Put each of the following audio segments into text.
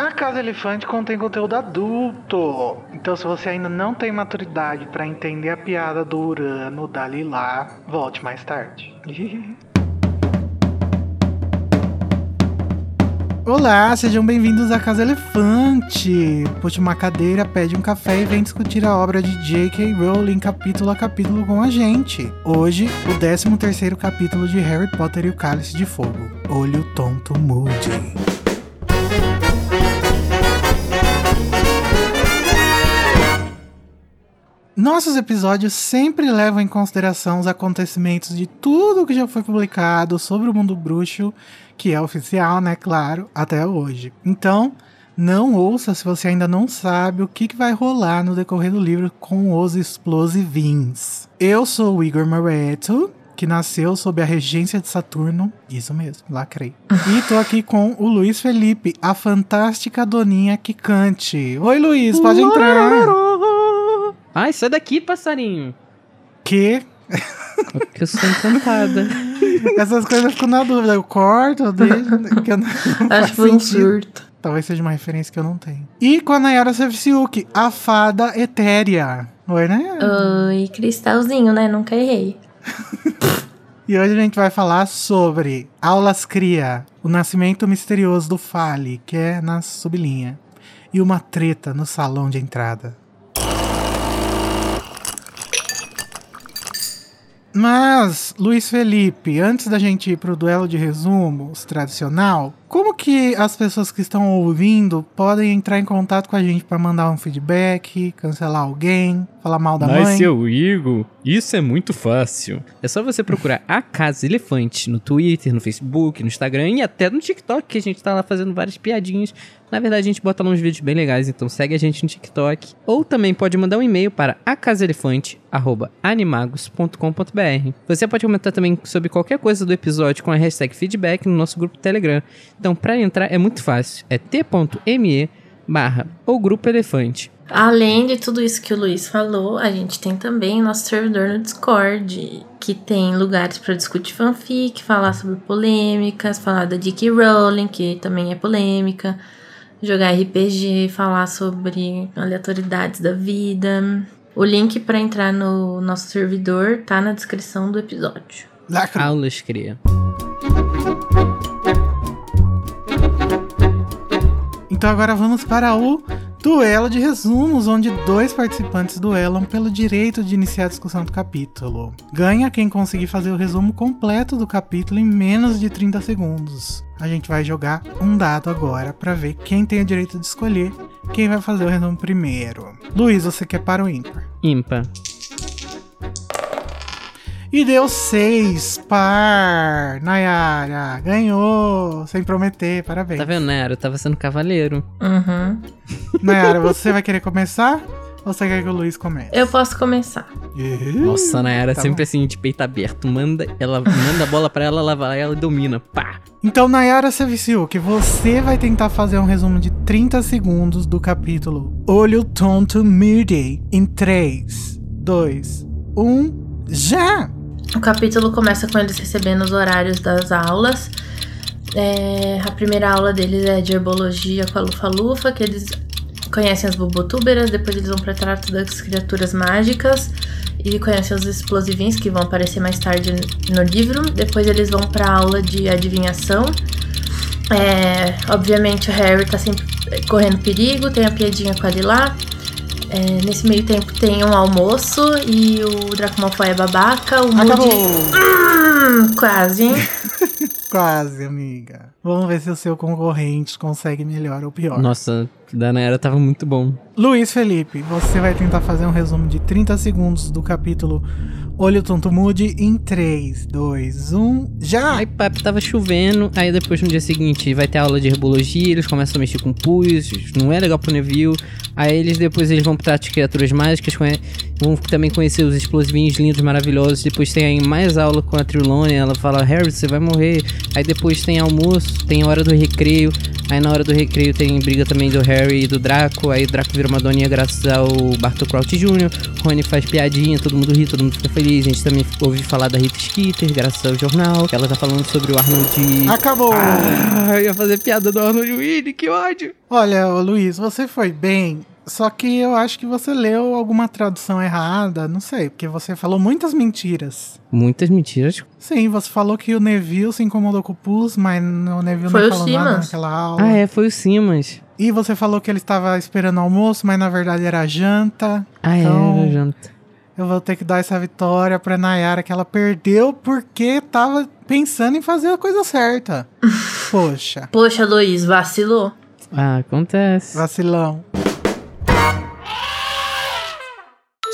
A Casa Elefante contém conteúdo adulto. Então, se você ainda não tem maturidade para entender a piada do Urano, da Lilá, volte mais tarde. Olá, sejam bem-vindos à Casa Elefante. Puxe uma cadeira, pede um café e vem discutir a obra de J.K. Rowling capítulo a capítulo com a gente. Hoje, o 13 terceiro capítulo de Harry Potter e o Cálice de Fogo. Olho Tonto Moody. Nossos episódios sempre levam em consideração os acontecimentos de tudo que já foi publicado sobre o mundo bruxo, que é oficial, né? Claro, até hoje. Então, não ouça se você ainda não sabe o que, que vai rolar no decorrer do livro com os explosivins. Eu sou o Igor Moreto, que nasceu sob a regência de Saturno. Isso mesmo, lacrei. e tô aqui com o Luiz Felipe, a fantástica doninha que cante. Oi, Luiz, pode entrar. Ai, sai daqui, passarinho. Que? Porque eu sou encantada. Essas coisas ficam na dúvida. Eu corto, eu deixo. Que eu não, Acho que foi um surto. Talvez seja uma referência que eu não tenho. E com a Nayara Sevciuk, a fada etérea. Oi, né? Oi, cristalzinho, né? Nunca errei. e hoje a gente vai falar sobre Aulas Cria, o nascimento misterioso do Fale, que é na sublinha, e uma treta no salão de entrada. Mas, Luiz Felipe, antes da gente ir pro duelo de resumos tradicional, como que as pessoas que estão ouvindo podem entrar em contato com a gente para mandar um feedback, cancelar alguém, falar mal da Mas mãe? seu Igor, isso é muito fácil. É só você procurar a Casa Elefante no Twitter, no Facebook, no Instagram e até no TikTok, que a gente tá lá fazendo várias piadinhas. Na verdade, a gente bota lá uns vídeos bem legais, então segue a gente no TikTok. Ou também pode mandar um e-mail para acasaelefante.animagos.com.br. Você pode comentar também sobre qualquer coisa do episódio com a hashtag feedback no nosso grupo Telegram. Então, para entrar é muito fácil. É t.me barra ou grupo elefante. Além de tudo isso que o Luiz falou, a gente tem também nosso servidor no Discord, que tem lugares para discutir fanfic, falar sobre polêmicas, falar da J.K. Rowling, que também é polêmica, jogar RPG, falar sobre aleatoriedades da vida. O link para entrar no nosso servidor tá na descrição do episódio. Lacra. Aulas cria. Então agora vamos para o duelo de resumos, onde dois participantes duelam pelo direito de iniciar a discussão do capítulo. Ganha quem conseguir fazer o resumo completo do capítulo em menos de 30 segundos. A gente vai jogar um dado agora para ver quem tem o direito de escolher quem vai fazer o resumo primeiro. Luiz, você quer para o ímpar? Ímpar. E deu seis par. Nayara ganhou, sem prometer, parabéns. Tá vendo, Nero? Eu tava sendo cavaleiro. Uhum. Nayara, você vai querer começar? Ou você quer que o Luiz comece? Eu posso começar. Nossa, Nayara tá sempre bom. assim, de peito aberto. Manda, ela manda a bola pra ela, ela vai, ela domina. Pá! Então, Nayara Seviciuk, você vai tentar fazer um resumo de 30 segundos do capítulo Olho Tonto Moody em 3, 2, 1, já! O capítulo começa com eles recebendo os horários das aulas. É, a primeira aula deles é de herbologia com a Lufa-Lufa, que eles conhecem as bubotúberas, depois eles vão para trato das criaturas mágicas e conhecem os explosivins que vão aparecer mais tarde no livro. Depois eles vão para aula de adivinhação. É, obviamente o Harry tá sempre correndo perigo, tem a piadinha com a Lilá. É, nesse meio tempo tem um almoço e o Draco Malfoy é babaca, o Moody... Acabou! Hum, quase, hein? Quase, amiga. Vamos ver se o seu concorrente consegue melhor ou pior. Nossa, da Nayara tava muito bom. Luiz Felipe, você vai tentar fazer um resumo de 30 segundos do capítulo Olho Tonto Mude em 3, 2, 1, já! Aí, papo, tava chovendo. Aí depois no dia seguinte vai ter aula de herbologia. Eles começam a mexer com pus. Não é legal pro Neville. Aí eles depois eles vão trato de criaturas mágicas. Vão também conhecer os explosivinhos lindos, maravilhosos. Depois tem aí mais aula com a Trilone. Ela fala: Harry, você vai morrer. Aí depois tem almoço. Tem hora do recreio. Aí na hora do recreio tem briga também do Harry e do Draco. Aí o Draco vira uma doninha graças ao Bartol Crouch Jr. Rony faz piadinha, todo mundo ri, todo mundo fica feliz. A gente também ouve falar da Rita Skeeter, graças ao jornal. Que ela tá falando sobre o Arnold. Acabou! Ah, eu ia fazer piada do Arnold Willy, que ódio! Olha, Luiz, você foi bem. Só que eu acho que você leu alguma tradução errada, não sei, porque você falou muitas mentiras. Muitas mentiras. Sim, você falou que o Neville se incomodou com o Pus, mas o Neville Foi não o falou nada Simas. naquela aula. Ah, é, foi o Simas. E você falou que ele estava esperando o almoço, mas na verdade era janta. Ah, Então- é, era janta. Eu vou ter que dar essa vitória pra Nayara, que ela perdeu porque tava pensando em fazer a coisa certa. Poxa, Poxa, Luiz, vacilou. Ah, acontece. vacilão.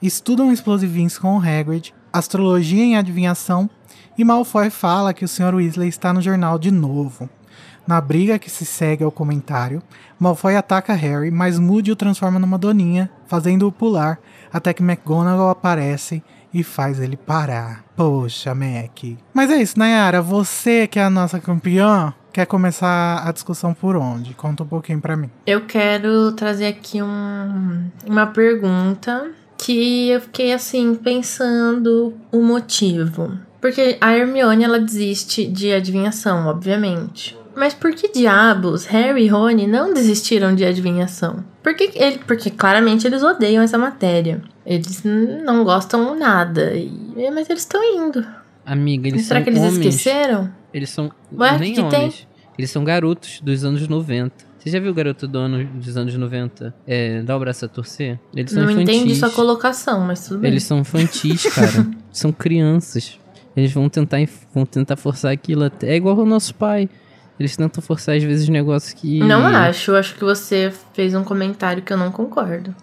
estudam explosivinhos com Hagrid, astrologia em adivinhação e Malfoy fala que o Sr. Weasley está no jornal de novo. Na briga que se segue ao comentário, Malfoy ataca Harry, mas Moody o transforma numa doninha, fazendo-o pular até que McGonagall aparece e faz ele parar. Poxa, Mac. Mas é isso, Nayara, você que é a nossa campeã, quer começar a discussão por onde? Conta um pouquinho pra mim. Eu quero trazer aqui um, uma pergunta que eu fiquei assim pensando o motivo. Porque a Hermione ela desiste de adivinhação, obviamente. Mas por que diabos Harry e Rony não desistiram de adivinhação? Porque, ele, porque claramente eles odeiam essa matéria. Eles não gostam nada. E, mas eles estão indo. Amiga, eles Será são que eles homens. esqueceram? Eles são Ué, nem que que tem? homens. Eles são garotos dos anos 90. Você já viu o garoto do ano dos anos 90? É, dá o braço a torcer? Eles são Não infantis. entendi sua colocação, mas tudo bem. Eles são infantis, cara. são crianças. Eles vão tentar, vão tentar forçar aquilo até. É igual o nosso pai. Eles tentam forçar, às vezes, negócios que. Não acho, acho que você fez um comentário que eu não concordo.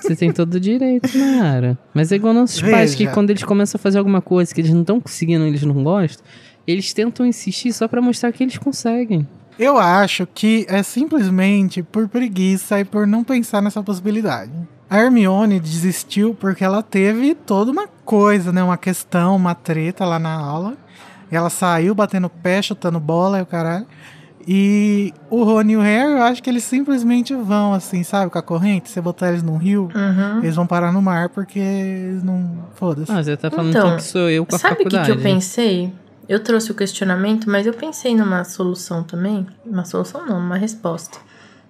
Você tem todo o direito, Nara. Mas é igual nossos pais, que Veja. quando eles começam a fazer alguma coisa que eles não estão conseguindo, eles não gostam, eles tentam insistir só pra mostrar que eles conseguem. Eu acho que é simplesmente por preguiça e por não pensar nessa possibilidade. A Hermione desistiu porque ela teve toda uma coisa, né? Uma questão, uma treta lá na aula. E ela saiu batendo pé, chutando bola e o caralho. E o Rony e o Harry, eu acho que eles simplesmente vão, assim, sabe, com a corrente. Você botar eles num rio, Uhum. eles vão parar no mar porque eles não. Foda-se. Ah, você tá falando Então, que sou eu com a Sabe o que, que eu pensei? Eu trouxe o questionamento, mas eu pensei numa solução também. Uma solução não, uma resposta.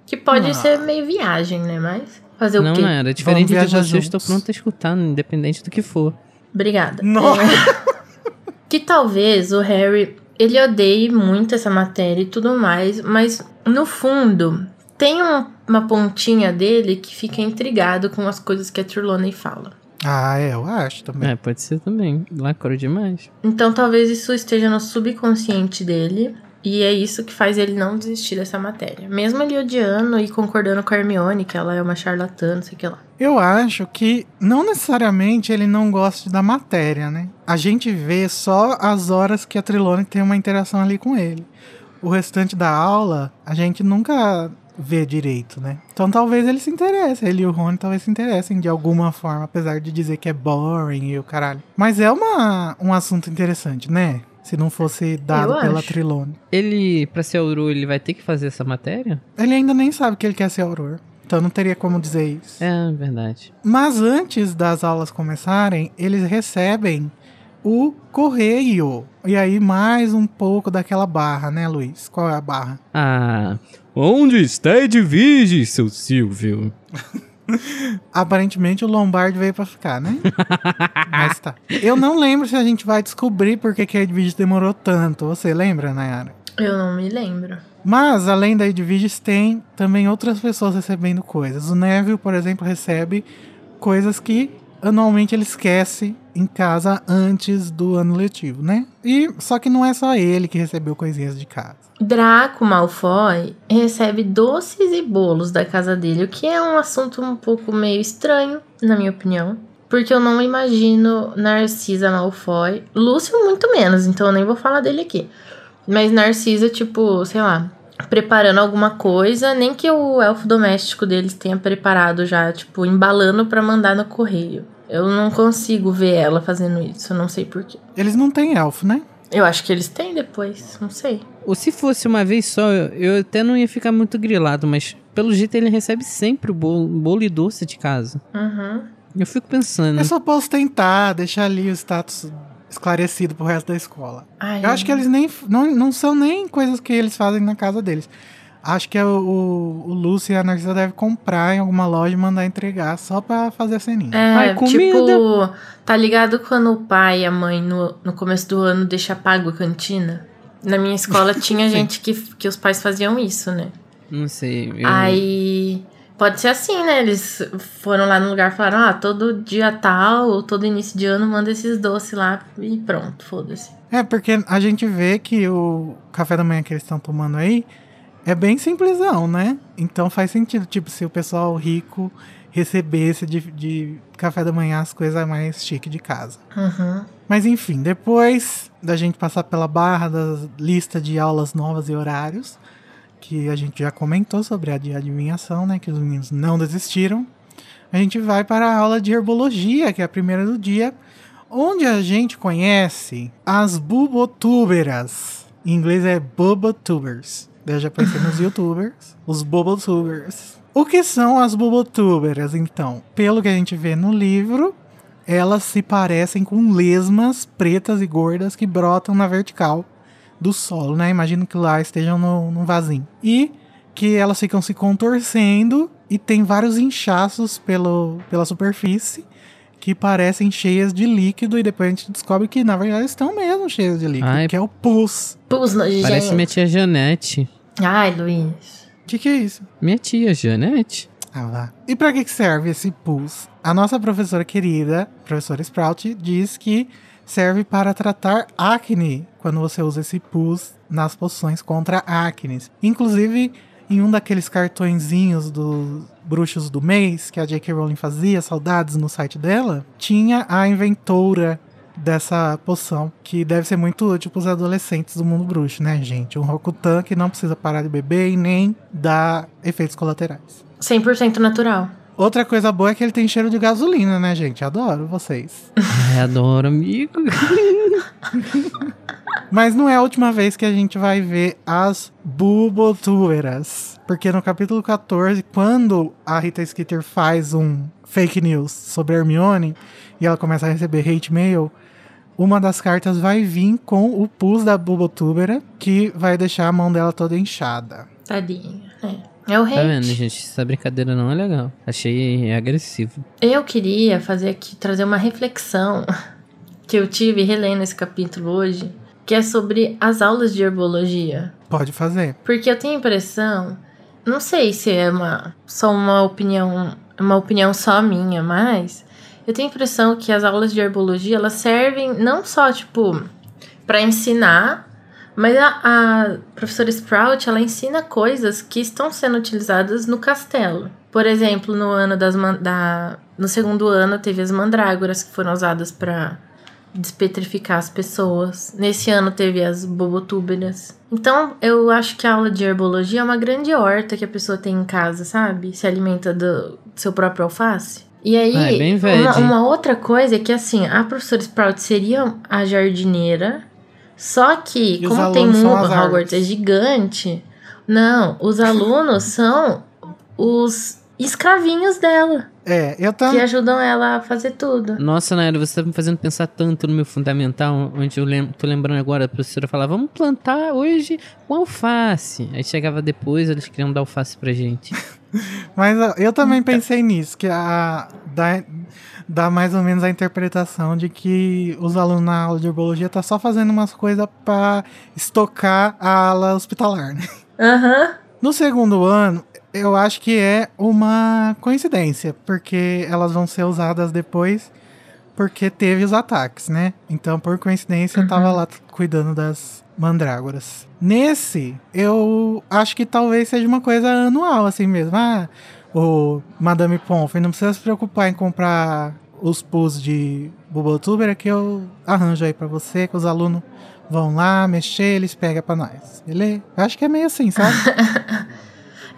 Que pode Ah. ser meio viagem, né? Mas fazer Não, o quê? não era. Diferente de viajar você, eu estou pronto a escutar, independente do que for. Obrigada. Nossa. É, que talvez o Harry, ele odeie muito essa matéria e tudo mais, mas no fundo tem um- uma pontinha dele que fica intrigado com as coisas que a Trelawney fala. Ah, é, eu acho também. É, pode ser também. Lacrou demais. Então talvez isso esteja no subconsciente dele. E é isso que faz ele não desistir dessa matéria. Mesmo ele odiando e concordando com a Hermione, que ela é uma charlatã, não sei o que lá. Eu acho que não necessariamente ele não gosta da matéria, né? A gente vê só as horas que a Trilone tem uma interação ali com ele. O restante da aula, a gente nunca vê direito, né? Então talvez ele se interesse, ele e o Rony talvez se interessem de alguma forma, apesar de dizer que é boring e o caralho. Mas é uma, um assunto interessante, né? Se não fosse dado Eu pela acho. Trilone. Ele, pra ser Auror, ele vai ter que fazer essa matéria? Ele ainda nem sabe que ele quer ser auror. Então não teria como dizer isso. É, verdade. Mas antes das aulas começarem, eles recebem o correio. E aí mais um pouco daquela barra, né, Luiz? Qual é a barra? Ah, onde está Edvige, seu Silvio? Aparentemente o Lombardi veio pra ficar, né? Mas tá. Eu não lembro se a gente vai descobrir por que que a Edwige demorou tanto. Você lembra, Nayara? Eu não me lembro. Mas, além da Edwiges, tem também outras pessoas recebendo coisas. O Neville, por exemplo, recebe coisas que anualmente ele esquece em casa antes do ano letivo, né? E só que não é só ele que recebeu coisinhas de casa. Draco Malfoy recebe doces e bolos da casa dele, o que é um assunto um pouco meio estranho, na minha opinião. Porque eu não imagino Narcisa Malfoy. Lúcio, muito menos, então eu nem vou falar dele aqui. Mas Narcisa, tipo, sei lá, preparando alguma coisa, nem que o elfo doméstico deles tenha preparado já, tipo, embalando para mandar no correio. Eu não consigo ver ela fazendo isso, eu não sei porquê. Eles não têm elfo, né? Eu acho que eles têm depois, não sei. Ou se fosse uma vez só, eu, eu até não ia ficar muito grilado, mas pelo jeito ele recebe sempre o bolo, bolo e doce de casa. Uhum. Eu fico pensando. É só posso tentar deixar ali o status esclarecido pro resto da escola. Ai, Eu acho que eles nem não, não são nem coisas que eles fazem na casa deles. Acho que é o, o, o Lúcio e a Narcisa devem comprar em alguma loja e mandar entregar só pra fazer a ceninha. É, Ai, comida. tipo, tá ligado quando o pai e a mãe no, no começo do ano deixa pago a cantina? Na minha escola tinha gente que, que os pais faziam isso, né? Não sei. eu- Aí pode ser assim, né? Eles foram lá no lugar e falaram: ah, todo dia tal, ou todo início de ano, manda esses doces lá e pronto, foda-se. É, porque a gente vê que o café da manhã que eles estão tomando aí é bem simplesão, né? Então faz sentido, tipo, se o pessoal rico recebesse de, de café da manhã as coisas mais chique de casa. Uhum. Mas enfim, depois da gente passar pela barra da lista de aulas novas e horários, que a gente já comentou sobre a de adivinhação, né? Que os meninos não desistiram. A gente vai para a aula de herbologia, que é a primeira do dia, onde a gente conhece as bubotúberas. Em inglês é bubotubers. Eu já pensei nos youtubers, os bubotubers. O que são as bubotúberas, então? Pelo que a gente vê no livro, elas se parecem com lesmas pretas e gordas que brotam na vertical do solo, né? Imagino que lá estejam no, num vasinho. E que elas ficam se contorcendo e tem vários inchaços pelo, pela superfície que parecem cheias de líquido e depois a gente descobre que na verdade estão mesmo cheias de líquido, Ai. que é o pus. Pus nojento. Parece minha tia Janete. Ai, Luiz. O que, que é isso? Minha tia Janete? Ah lá. E que que serve esse pus? A nossa professora querida, professora Sprout, diz que serve para tratar acne quando você usa esse pus nas poções contra acne. Inclusive, em um daqueles cartõezinhos dos bruxos do mês que a J.K. Rowling fazia, saudades no site dela, tinha a inventora dessa poção, que deve ser muito útil pros adolescentes do mundo bruxo, né, gente? Um Rokutan que não precisa parar de beber e nem dar efeitos colaterais. 100% natural. Outra coisa boa é que ele tem cheiro de gasolina, né, gente? Adoro vocês. Ai, adoro, amigo. Mas não é a última vez que a gente vai ver as bubotúberas. Porque no capítulo 14, quando a Rita Skeeter faz um fake news sobre a Hermione e ela começa a receber hate mail, uma das cartas vai vir com o pus da bubotúbera, que vai deixar a mão dela toda inchada. Tadinha. É. É o Tá vendo, gente? Essa brincadeira não é legal. Achei agressivo. Eu queria fazer aqui, trazer uma reflexão que eu tive relendo esse capítulo hoje, que é sobre as aulas de herbologia. Pode fazer. Porque eu tenho a impressão, não sei se é uma só uma opinião, uma opinião só minha, mas eu tenho a impressão que as aulas de herbologia elas servem não só tipo para ensinar, mas a, a professora Sprout ela ensina coisas que estão sendo utilizadas no castelo. Por exemplo, no ano das da no segundo ano teve as mandrágoras que foram usadas para despetrificar as pessoas. Nesse ano teve as bobotúberas. Então, eu acho que a aula de herbologia é uma grande horta que a pessoa tem em casa, sabe? Se alimenta do seu próprio alface. E aí, Ah, é uma, uma outra coisa é que, assim, a professora Sprout seria a jardineira, só que, E como tem mundo, Hogwarts é gigante, não, os alunos são os escravinhos dela, É, eu que também. ajudam ela a fazer tudo. Nossa, Naira, você tá me fazendo pensar tanto no meu fundamental, onde eu lem tô lembrando agora, a professora falava, vamos plantar hoje um alface. Aí chegava depois, eles queriam dar alface pra gente. Mas eu também pensei nisso, que a, dá, dá mais ou menos a interpretação de que os alunos na aula de herbologia tá só fazendo umas coisas pra estocar a ala hospitalar, né? Aham. No segundo ano, eu acho que é uma coincidência, porque elas vão ser usadas depois porque teve os ataques, né? Então, por coincidência, eu tava lá cuidando das mandrágoras. Nesse, eu acho que talvez seja uma coisa anual, assim mesmo. Ah, o Madame Pomfrey não precisa se preocupar em comprar os pus de Bubotuber que eu arranjo aí pra você, que os alunos vão lá mexer, eles pegam pra nós. Beleza? Eu acho que é meio assim, sabe?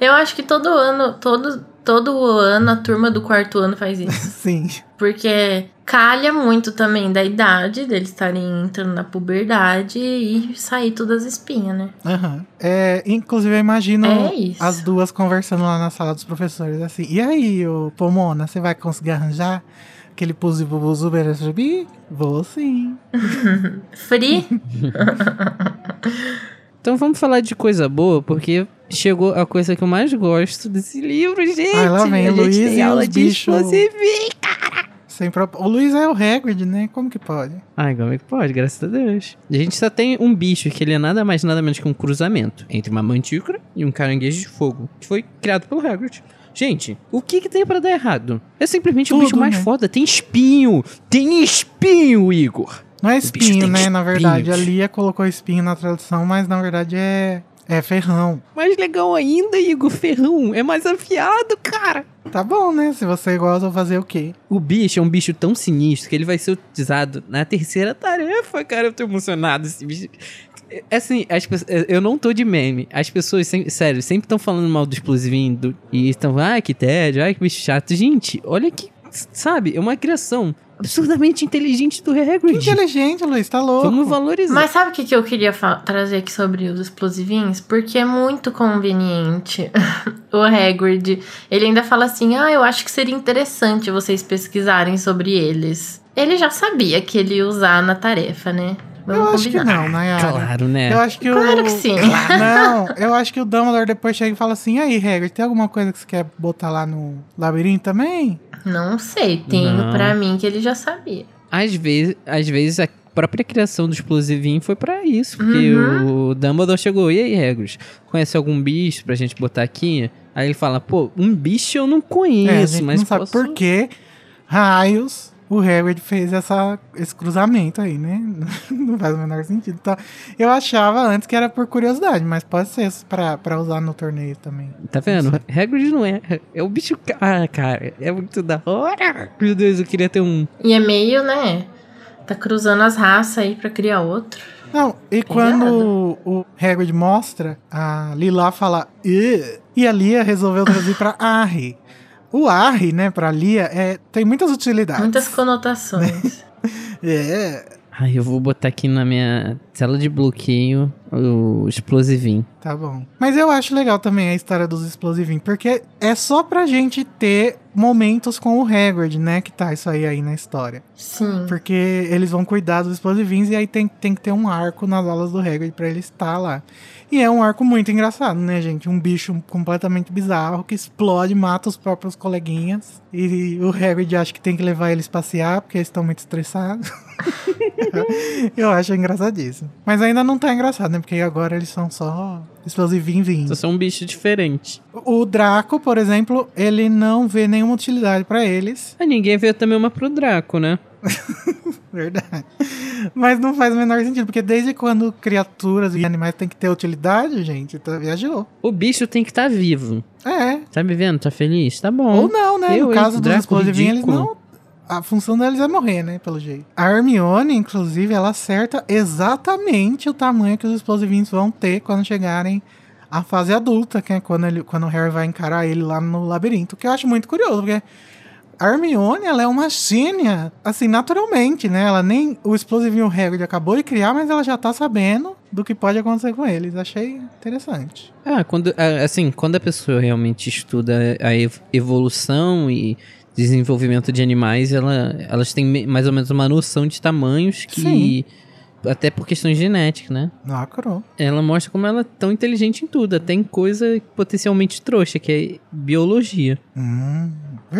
Eu acho que todo ano, todo, todo ano a turma do quarto ano faz isso. Sim. Porque calha muito também da idade, deles estarem entrando na puberdade e sair todas as espinhas, né? Aham. É, inclusive, eu imagino É as duas conversando lá na sala dos professores, assim. E aí, ô Pomona, você vai conseguir arranjar aquele pus de Bubuzuber SGB? Vou sim. Free? Então vamos falar de coisa boa, porque chegou a coisa que eu mais gosto desse livro, gente. Ai, lá vem a o gente Luiz tem e aula de explosivinho. Sem pro... O Luiz é o Hagrid, né? Como que pode? Ai, como é que pode? Graças a Deus. A gente só tem um bicho que ele é nada mais nada menos que um cruzamento entre uma mantícora e um caranguejo de fogo, que foi criado pelo Hagrid. Gente, o que que tem pra dar errado? É simplesmente o Tudo, bicho mais né? foda. Tem espinho! Tem espinho, Igor! Não é espinho, né? Na verdade, a. Lia colocou espinho na tradução, mas na verdade é, é ferrão. Mais legal ainda, Igor, ferrão. É mais afiado, cara. Tá bom, né? Se você gosta, eu vou fazer o quê? O bicho é um bicho tão sinistro que ele vai ser utilizado na terceira tarefa, cara. Eu tô emocionado. Esse bicho. É Assim, as pe- eu não tô de meme. As pessoas, sem- sério, sempre estão falando mal do explosivinho do- e estão, ai que tédio, ai que bicho chato. Gente, olha que, sabe, é uma criação absurdamente inteligente do Que Hagrid. inteligente, Luiz, tá louco. Vamos valorizar. Mas sabe o que, que eu queria trazer aqui sobre os explosivinhos? Porque é muito conveniente. o Hagrid, ele ainda fala assim: "Ah, eu acho que seria interessante vocês pesquisarem sobre eles". Ele já sabia que ele ia usar na tarefa, né? Vamos Eu acho que combinar. não, Nayara. Claro, né? Eu acho que Claro o... que sim. Não, eu acho que o Dumbledore depois chega e fala assim, e aí, Hagrid, tem alguma coisa que você quer botar lá no labirinto também? Não sei, tenho Não. pra mim que ele já sabia. Às vezes, às vezes a própria criação do explosivinho foi pra isso. Porque Uhum. o Dumbledore chegou, e aí, Hagrid, conhece algum bicho pra gente botar aqui? Aí ele fala, pô, um bicho eu não é, a conheço, gente mas não sabe posso... por que raios o Hagrid fez essa, esse cruzamento aí, né? não faz o menor sentido. Então, eu achava antes que era por curiosidade, mas pode ser pra, pra usar no torneio também. Tá vendo? Hagrid não é. É o bicho... Ah, cara, é muito da hora. Meu Deus, eu queria ter um... E é meio, né? Tá cruzando as raças aí pra criar outro. Não, e quando o Hagrid mostra, a Lila fala "Ih", e a Lia resolveu traduzir pra Arre. O Arre, né, pra Lia, é, tem muitas utilidades. Muitas conotações. É, Ai, eu vou botar aqui na minha tela de bloqueio o explosivinho. tá bom. Mas eu acho legal também a história dos explosivinhos, porque é só pra gente ter momentos com o Hagrid, né, que tá isso aí aí na história. Sim. Porque eles vão cuidar dos explosivinhos e aí tem, tem que ter um arco nas aulas do Hagrid pra ele estar lá. E é um arco muito engraçado, né, gente? Um bicho completamente bizarro que explode, mata os próprios coleguinhas. E o Hagrid acha que tem que levar eles passear porque eles estão muito estressados. Eu acho engraçadíssimo. Mas ainda não tá engraçado, né? Porque agora eles são só explosivinhos Só são um bicho diferente. O Draco, por exemplo, ele não vê nenhuma utilidade pra eles. Ah, ninguém vê também uma pro Draco, né? Verdade. Mas não faz o menor sentido, porque desde quando criaturas e animais têm que ter utilidade, gente, tá, viajou. O bicho tem que estar vivo. É. Tá me vendo? Tá feliz? Tá bom. Ou não, né? Eu, no caso dos explosivinhos, eles não. A função deles é morrer, né? Pelo jeito. A Hermione, inclusive, ela acerta exatamente o tamanho que os explosivinhos vão ter quando chegarem à fase adulta, que é quando, ele, quando o Harry vai encarar ele lá no labirinto. Que eu acho muito curioso, porque a Hermione, ela é uma gênia, assim, naturalmente, né? Ela nem. O explosivinho Hagrid acabou de criar, mas ela já tá sabendo do que pode acontecer com eles. Achei interessante. Ah, quando, ah, assim, quando a pessoa realmente estuda a ev- evolução e desenvolvimento de animais, ela, elas têm mais ou menos uma noção de tamanhos que. Sim. Até por questões genéticas, né? Lacrou. Ela mostra como ela é tão inteligente em tudo. Até em coisa potencialmente trouxa, que é biologia. Hum,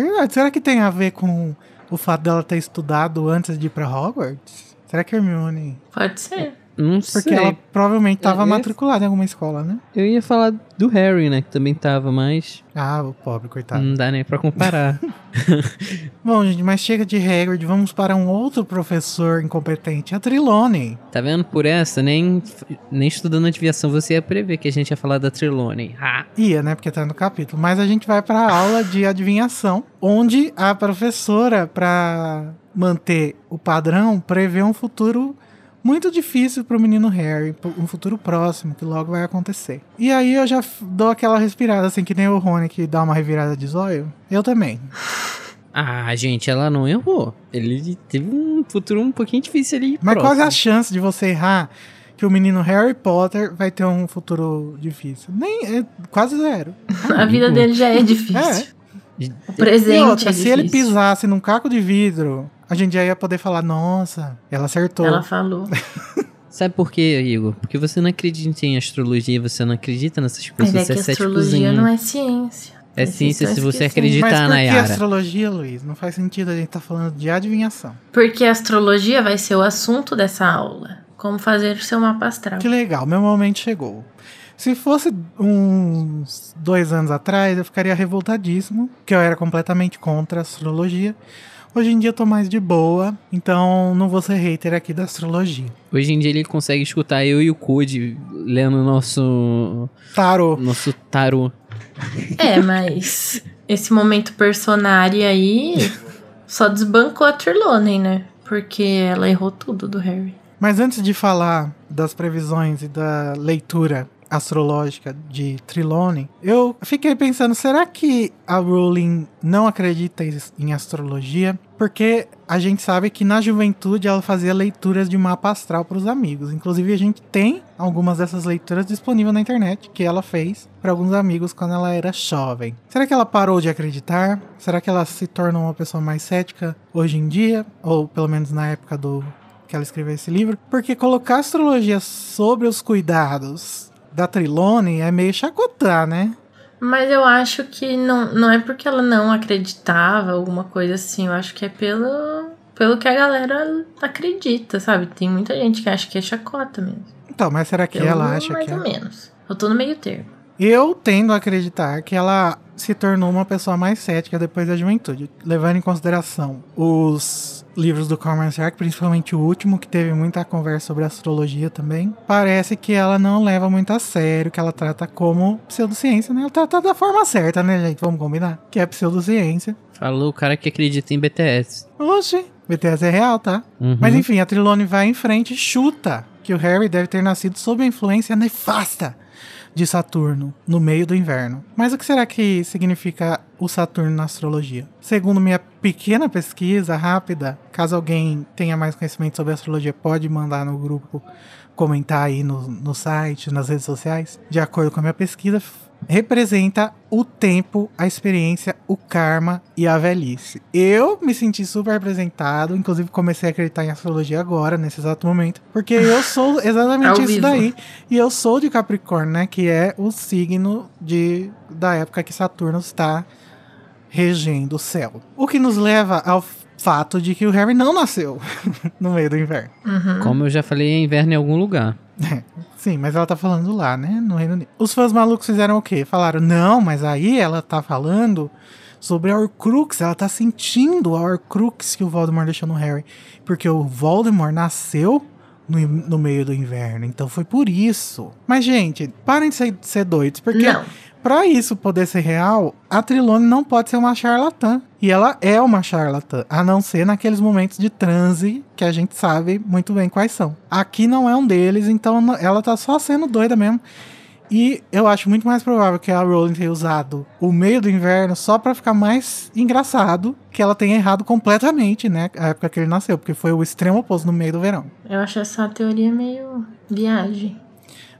verdade. Será que tem a ver com o fato dela ter estudado antes de ir pra Hogwarts? Será que Hermione. Pode ser. Não Porque sei. ela provavelmente estava É, esse- matriculada em alguma escola, né? Eu ia falar do Harry, né? Que também tava, mas Ah, o pobre, coitado. não dá nem pra comparar. Bom, gente, mas chega de Hagrid, vamos para um outro professor incompetente, a Trelawney. tá vendo? Por essa, nem, nem estudando adivinhação você ia prever que a gente ia falar da. Ah, Ia, né? Porque tá no capítulo. Mas a gente vai para a aula de adivinhação, onde a professora, para manter o padrão, prevê um futuro muito difícil pro menino Harry, um futuro próximo, que logo vai acontecer. E aí eu já dou aquela respirada, assim, que nem o Rony que dá uma revirada de zóio. Eu também. Ah, gente, ela não errou. Ele teve um futuro um pouquinho difícil ali. Mas qual é a próximo. chance de você errar que o menino Harry Potter vai ter um futuro difícil? Nem, é quase zero. A vida dele já é difícil. É. O presente E outra, é se ele pisasse num caco de vidro, a gente já ia poder falar, nossa, ela acertou. Ela falou. Sabe por quê, Igor? Porque você não acredita em astrologia, você não acredita nessas Mas coisas, é você que é astrologia não é ciência. É ciência se você esquecendo. acredita Mas por que astrologia, Luiz? Não faz sentido a gente estar falando de adivinhação. Porque a astrologia vai ser o assunto dessa aula. Como fazer o seu mapa astral. Que legal, meu momento chegou. Se fosse uns dois anos atrás, eu ficaria revoltadíssimo, que eu era completamente contra a astrologia. Hoje em dia eu tô mais de boa, então não vou ser hater aqui da astrologia. Hoje em dia ele consegue escutar eu e o Code lendo o nosso, Tarô. nosso tarô. É, mas esse momento personário aí só desbancou a Trelawney, né? Porque ela errou tudo do Harry. Mas antes de falar das previsões e da leitura astrológica de Trelawney, eu fiquei pensando, será que a Rowling não acredita em- em astrologia? Porque a gente sabe que na juventude ela fazia leituras de mapa astral para os amigos. Inclusive a gente tem algumas dessas leituras disponíveis na internet que ela fez para alguns amigos quando ela era jovem. Será que ela parou de acreditar? Será que ela se tornou uma pessoa mais cética hoje em dia? Ou pelo menos na época do que ela escreveu esse livro, porque colocar astrologia sobre os cuidados da Trilone é meio chacotar, né? Mas eu acho que não, não é porque ela não acreditava, alguma coisa assim. Eu acho que é pelo, pelo que a galera acredita, sabe? Tem muita gente que acha que é chacota mesmo. Então, mas será que Eu, ela acha mais que ou é? menos. Eu tô no meio termo. Eu tendo a acreditar que ela se tornou uma pessoa mais cética depois da juventude, levando em consideração os livros do Cormac Stark, principalmente o último, que teve muita conversa sobre astrologia também. Parece que ela não leva muito a sério, que ela trata como pseudociência, né? Ela trata da forma certa, né, gente? Vamos combinar? Que é pseudociência. Falou o cara que acredita em BTS. Oxe, BTS é real, tá? Uhum. Mas enfim, a Trilone vai em frente e chuta que o Harry deve ter nascido sob a influência nefasta de Saturno no meio do inverno. Mas o que será que significa o Saturno na astrologia? Segundo minha pequena pesquisa rápida, caso alguém tenha mais conhecimento sobre astrologia, pode mandar no grupo comentar aí no, no site, nas redes sociais. De acordo com a minha pesquisa, representa o tempo, a experiência, o karma e a velhice. Eu me senti super representado, inclusive comecei a acreditar em astrologia agora, nesse exato momento, porque eu sou exatamente Ao isso vivo. daí. E eu sou de Capricórnio, né, que é o signo de da época que Saturno está regendo o céu. O que nos leva ao fato de que o Harry não nasceu no meio do inverno. Uhum. Como eu já falei, é inverno em algum lugar. Sim, mas ela tá falando lá, né? No Reino Unido. Os fãs malucos fizeram o quê? Falaram, não, mas aí ela tá falando sobre a Horcrux. Ela tá sentindo a Horcrux que o Voldemort deixou no Harry. Porque o Voldemort nasceu no, no meio do inverno. Então foi por isso. Mas, gente, parem de ser, de ser doidos. Porque Não. Pra isso poder ser real, a Trilone não pode ser uma charlatã. E ela é uma charlatã, a não ser naqueles momentos de transe que a gente sabe muito bem quais são. Aqui não é um deles, então ela tá só sendo doida mesmo. E eu acho muito mais provável que a Rowling tenha usado o meio do inverno só pra ficar mais engraçado que ela tenha errado completamente, né? A época que ele nasceu, porque foi o extremo oposto no meio do verão. Eu acho essa teoria meio viagem.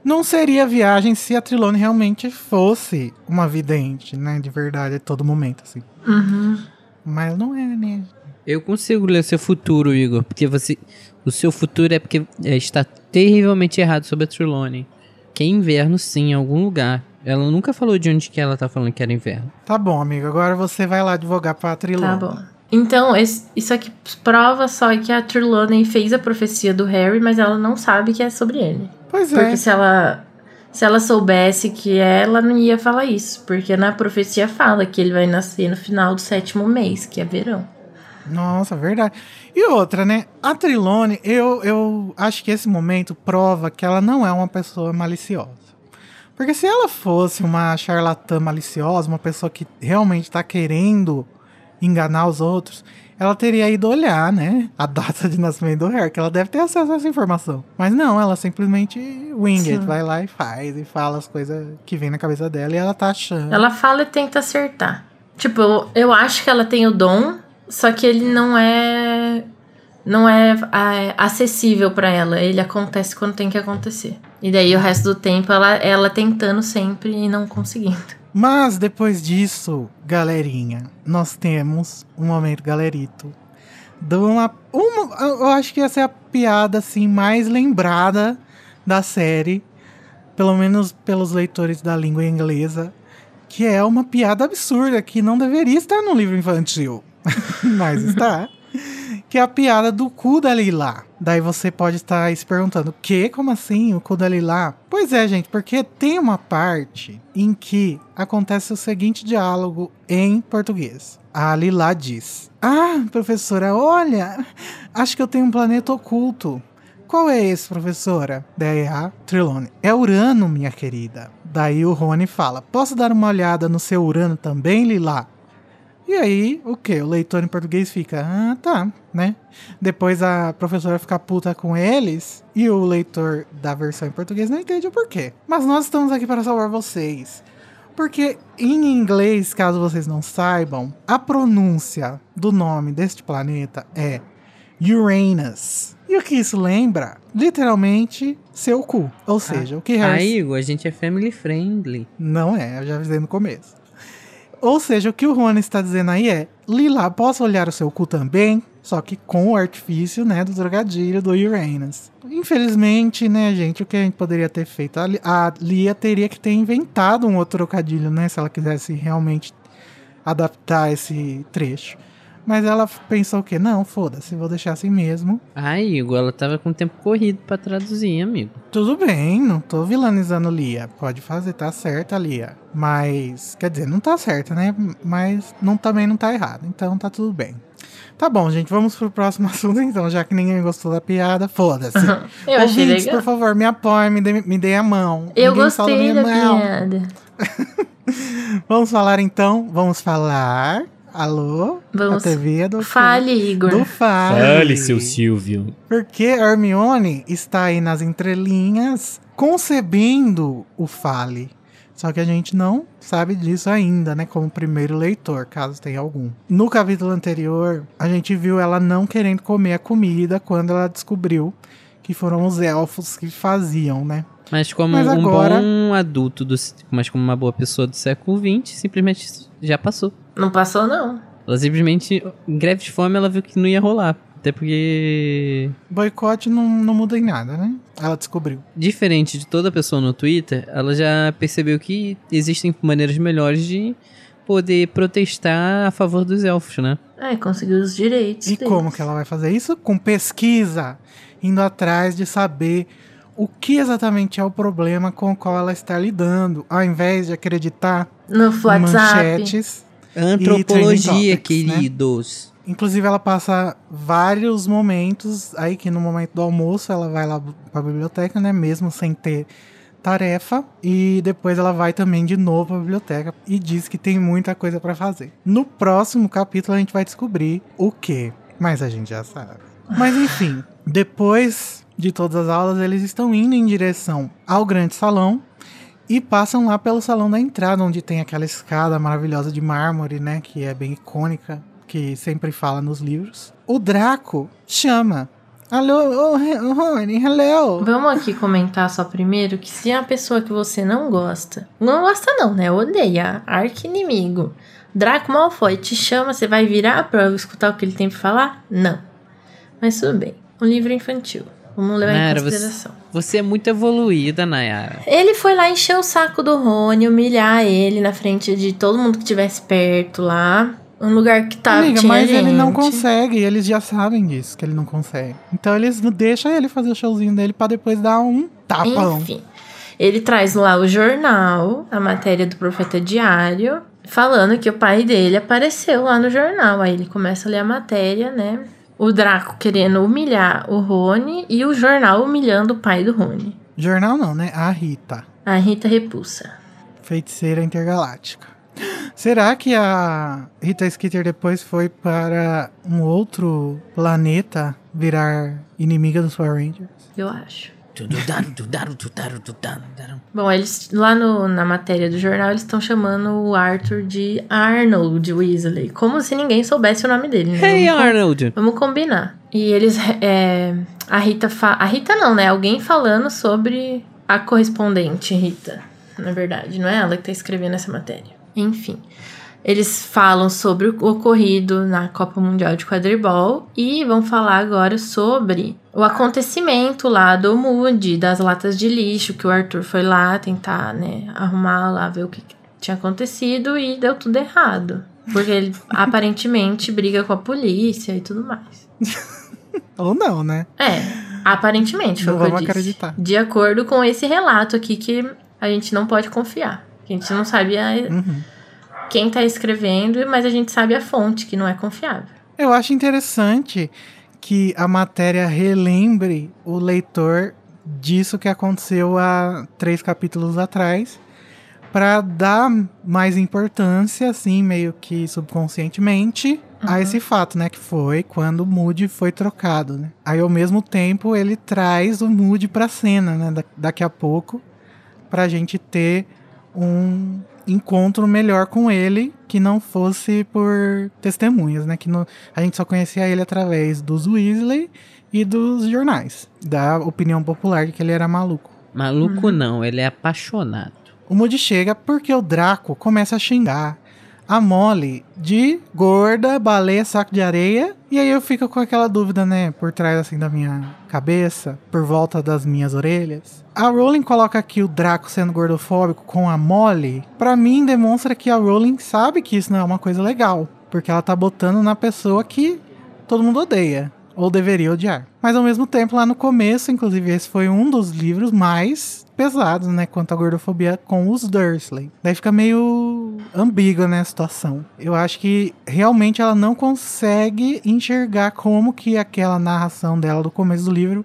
Não seria viagem se a Trilone realmente fosse uma vidente, né? De verdade, a todo momento, assim. Uhum. Mas não é, né? Eu consigo ler o seu futuro, Igor, porque você. O seu futuro é porque é, está terrivelmente errado sobre a Trelawney. Que é inverno, sim, em algum lugar. Ela nunca falou de onde que ela tá falando que era inverno. Tá bom, amigo. Agora você vai lá advogar pra Tá Trilone. bom. Então, esse- isso aqui prova só que a Trelawney fez a profecia do Harry, mas ela não sabe que é sobre ele. Pois Porque é. se ela se ela soubesse que é, ela não ia falar isso, porque na profecia fala que ele vai nascer no final do sétimo mês, que é verão. Nossa, verdade. E outra, né? A Trilone, eu, eu acho que esse momento prova que ela não é uma pessoa maliciosa. Porque se ela fosse uma charlatã maliciosa, uma pessoa que realmente tá querendo enganar os outros, ela teria ido olhar, né? A data de nascimento do Harry, que ela deve ter acesso a essa informação. Mas não, ela simplesmente wing it, vai lá e faz, e fala as coisas que vem na cabeça dela e ela tá achando. Ela fala e tenta acertar. Tipo, eu, eu acho que ela tem o dom, só que ele não é não é, é, acessível pra ela. Ele acontece quando tem que acontecer. E daí o resto do tempo ela ela tentando sempre e não conseguindo. Mas depois disso, galerinha, nós temos um momento galerito. De uma, uma, eu acho que essa é a piada assim mais lembrada da série, pelo menos pelos leitores da língua inglesa, que é uma piada absurda que não deveria estar no livro infantil, mas está. Que é a piada do cu da Lila. Daí você pode estar se perguntando: que? Como assim? O cu da Lila? Pois é, gente, porque tem uma parte em que acontece o seguinte diálogo em português. A Lila diz: Ah, professora, olha, acho que eu tenho um planeta oculto. Qual é esse, professora? Daí a Trilone. É Urano, minha querida. Daí o Rony fala: Posso dar uma olhada no seu Urano também, Lila? E aí, o que? O leitor em português fica, ah, tá, né? Depois a professora fica puta com eles e o leitor da versão em português não entende o porquê. Mas nós estamos aqui para salvar vocês. Porque em inglês, caso vocês não saibam, a pronúncia do nome deste planeta é Uranus. E o que isso lembra? Literalmente, seu cu. Ou seja, o que Harry Aí, Igor, a gente é family friendly. não é, eu já avisei no começo. Ou seja, o que o Rony está dizendo aí é: Lila, posso olhar o seu cu também? Só que com o artifício, né, do trocadilho do Uranus. Infelizmente, né, gente, o que a gente poderia ter feito? A Lia teria que ter inventado um outro trocadilho, né, se ela quisesse realmente adaptar esse trecho. Mas ela pensou o quê? Não, foda-se, vou deixar assim mesmo. Aí, Igor, ela tava com tempo corrido pra traduzir, amigo. Tudo bem, não tô vilanizando Lia. Pode fazer, tá certa, Lia. Mas, quer dizer, não tá certa, né? Mas não, também não tá errado. Então tá tudo bem. Tá bom, gente, vamos pro próximo assunto então, já que ninguém gostou da piada, foda-se. Eu achei Ouvintes, legal. por favor, me apoiem, me dê, me dê a mão. Eu Ninguém gostei minha da mão. piada. Vamos falar então, vamos falar. Alô? Vamos. A TV é do Fale, Igor. Do Fale. Fale, seu Silvio. Porque Hermione está aí nas entrelinhas concebendo o Fale. Só que a gente não sabe disso ainda, né? Como primeiro leitor, caso tenha algum. No capítulo anterior, a gente viu ela não querendo comer a comida quando ela descobriu que foram os elfos que faziam, né? Mas como Mas um agora- bom adulto, do, mas como uma boa pessoa do século XX, simplesmente já passou. Não passou, não. Ela simplesmente, em greve de fome, ela viu que não ia rolar. Até porque, Boicote não, não muda em nada, né? Ela descobriu. diferente de toda pessoa no Twitter, ela já percebeu que existem maneiras melhores de poder protestar a favor dos elfos, né? É, conseguiu os direitos. E deles. como que ela vai fazer isso? Com pesquisa, indo atrás de saber o que exatamente é o problema com o qual ela está lidando, ao invés de acreditar No WhatsApp. manchetes. Antropologia, topics, né? queridos. Inclusive, ela passa vários momentos aí que no momento do almoço ela vai lá para a biblioteca, né? Mesmo sem ter tarefa. E depois ela vai também de novo para a biblioteca e diz que tem muita coisa para fazer. No próximo capítulo a gente vai descobrir o que, mas a gente já sabe. Mas enfim, depois de todas as aulas, eles estão indo em direção ao grande salão e passam lá pelo salão da entrada, onde tem aquela escada maravilhosa de mármore, né? Que é bem icônica, que sempre fala nos livros. O Draco chama. Alô, oh, Rony, hello. Vamos aqui comentar só primeiro que se é uma pessoa que você não gosta, não gosta não, né? Odeia, arqui-inimigo. Draco Malfoy te chama, você vai virar pra escutar o que ele tem pra falar? Não. Mas tudo bem. Um livro infantil. Vamos levar Nayara, em você- consideração. Você é muito evoluída, Nayara. Ele foi lá encher o saco do Rony, humilhar ele na frente de todo mundo que estivesse perto lá. Um lugar que tá. Amiga, tinha mas ele não gente. consegue, eles já sabem disso, que ele não consegue. Então eles não deixam ele fazer o showzinho dele pra depois dar um tapão. Enfim. Ele traz lá o jornal, a matéria do Profeta Diário, falando que o pai dele apareceu lá no jornal. Aí ele começa a ler a matéria, né? O Draco querendo humilhar o Rony e o jornal humilhando o pai do Rony. Jornal não, né? A Rita, A Rita repulsa. feiticeira intergaláctica. Será que a Rita Skeeter depois foi para um outro planeta virar inimiga dos Power Rangers? Eu acho. Bom, eles lá no- na matéria do jornal eles estão chamando o Arthur de Arnold Weasley, como se ninguém soubesse o nome dele. Né? Hey Vamos Arnold! Vamos combinar. E eles. é, a Rita. Fa... A Rita não, né? Alguém falando sobre a correspondente Rita. Na verdade, não é ela que tá escrevendo essa matéria. Enfim. Eles falam sobre o ocorrido na Copa Mundial de Quadribol e vão falar agora sobre o acontecimento lá do Moody, das latas de lixo, que o Arthur foi lá tentar, né, arrumar lá, ver o que que tinha acontecido e deu tudo errado. Porque ele aparentemente briga com a polícia e tudo mais. Ou não, né? É, aparentemente foi Não o que eu vamos acreditar. De acordo com esse relato aqui que a gente não pode confiar. A gente não sabe a- Uhum. Quem tá escrevendo, mas a gente sabe a fonte, que não é confiável. Eu acho interessante que a matéria relembre o leitor disso que aconteceu há três capítulos atrás, para dar mais importância, assim, meio que subconscientemente, a esse fato, né? Que foi quando o Moody foi trocado, né? Aí, ao mesmo tempo, ele traz o Moody pra cena, né? da- daqui a pouco, pra gente ter um encontro melhor com ele que não fosse por testemunhas, né? Que no- a gente só conhecia ele através dos Weasley e dos jornais, da opinião popular de que ele era maluco. Maluco não, ele é apaixonado. O Moody chega porque o Draco começa a xingar a Molly de gorda, baleia, saco de areia. E aí eu fico com aquela dúvida, né, por trás assim da minha cabeça, por volta das minhas orelhas. A Rowling coloca aqui o Draco sendo gordofóbico com a Molly. Pra mim demonstra que a Rowling sabe que isso não é uma coisa legal, porque ela tá botando na pessoa que todo mundo odeia. Ou deveria odiar. Mas ao mesmo tempo, lá no começo, inclusive, esse foi um dos livros mais pesados, né? Quanto à gordofobia com os Dursley. Daí fica meio ambígua, né, a situação. Eu acho que realmente ela não consegue enxergar como que aquela narração dela do começo do livro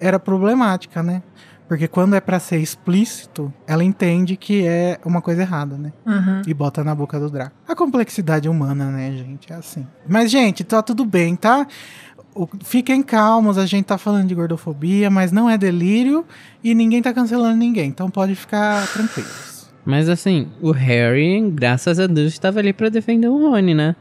era problemática, né? Porque quando é pra ser explícito, ela entende que é uma coisa errada, né? Uhum. e bota na boca do Draco. A complexidade humana, né, gente? É assim. Mas, gente, tá tudo bem, tá? O- Fiquem calmos, a gente tá falando de gordofobia, mas não é delírio e ninguém tá cancelando ninguém. Então pode ficar tranquilos. Mas assim, o Harry, graças a Deus, estava ali pra defender o Rony, né?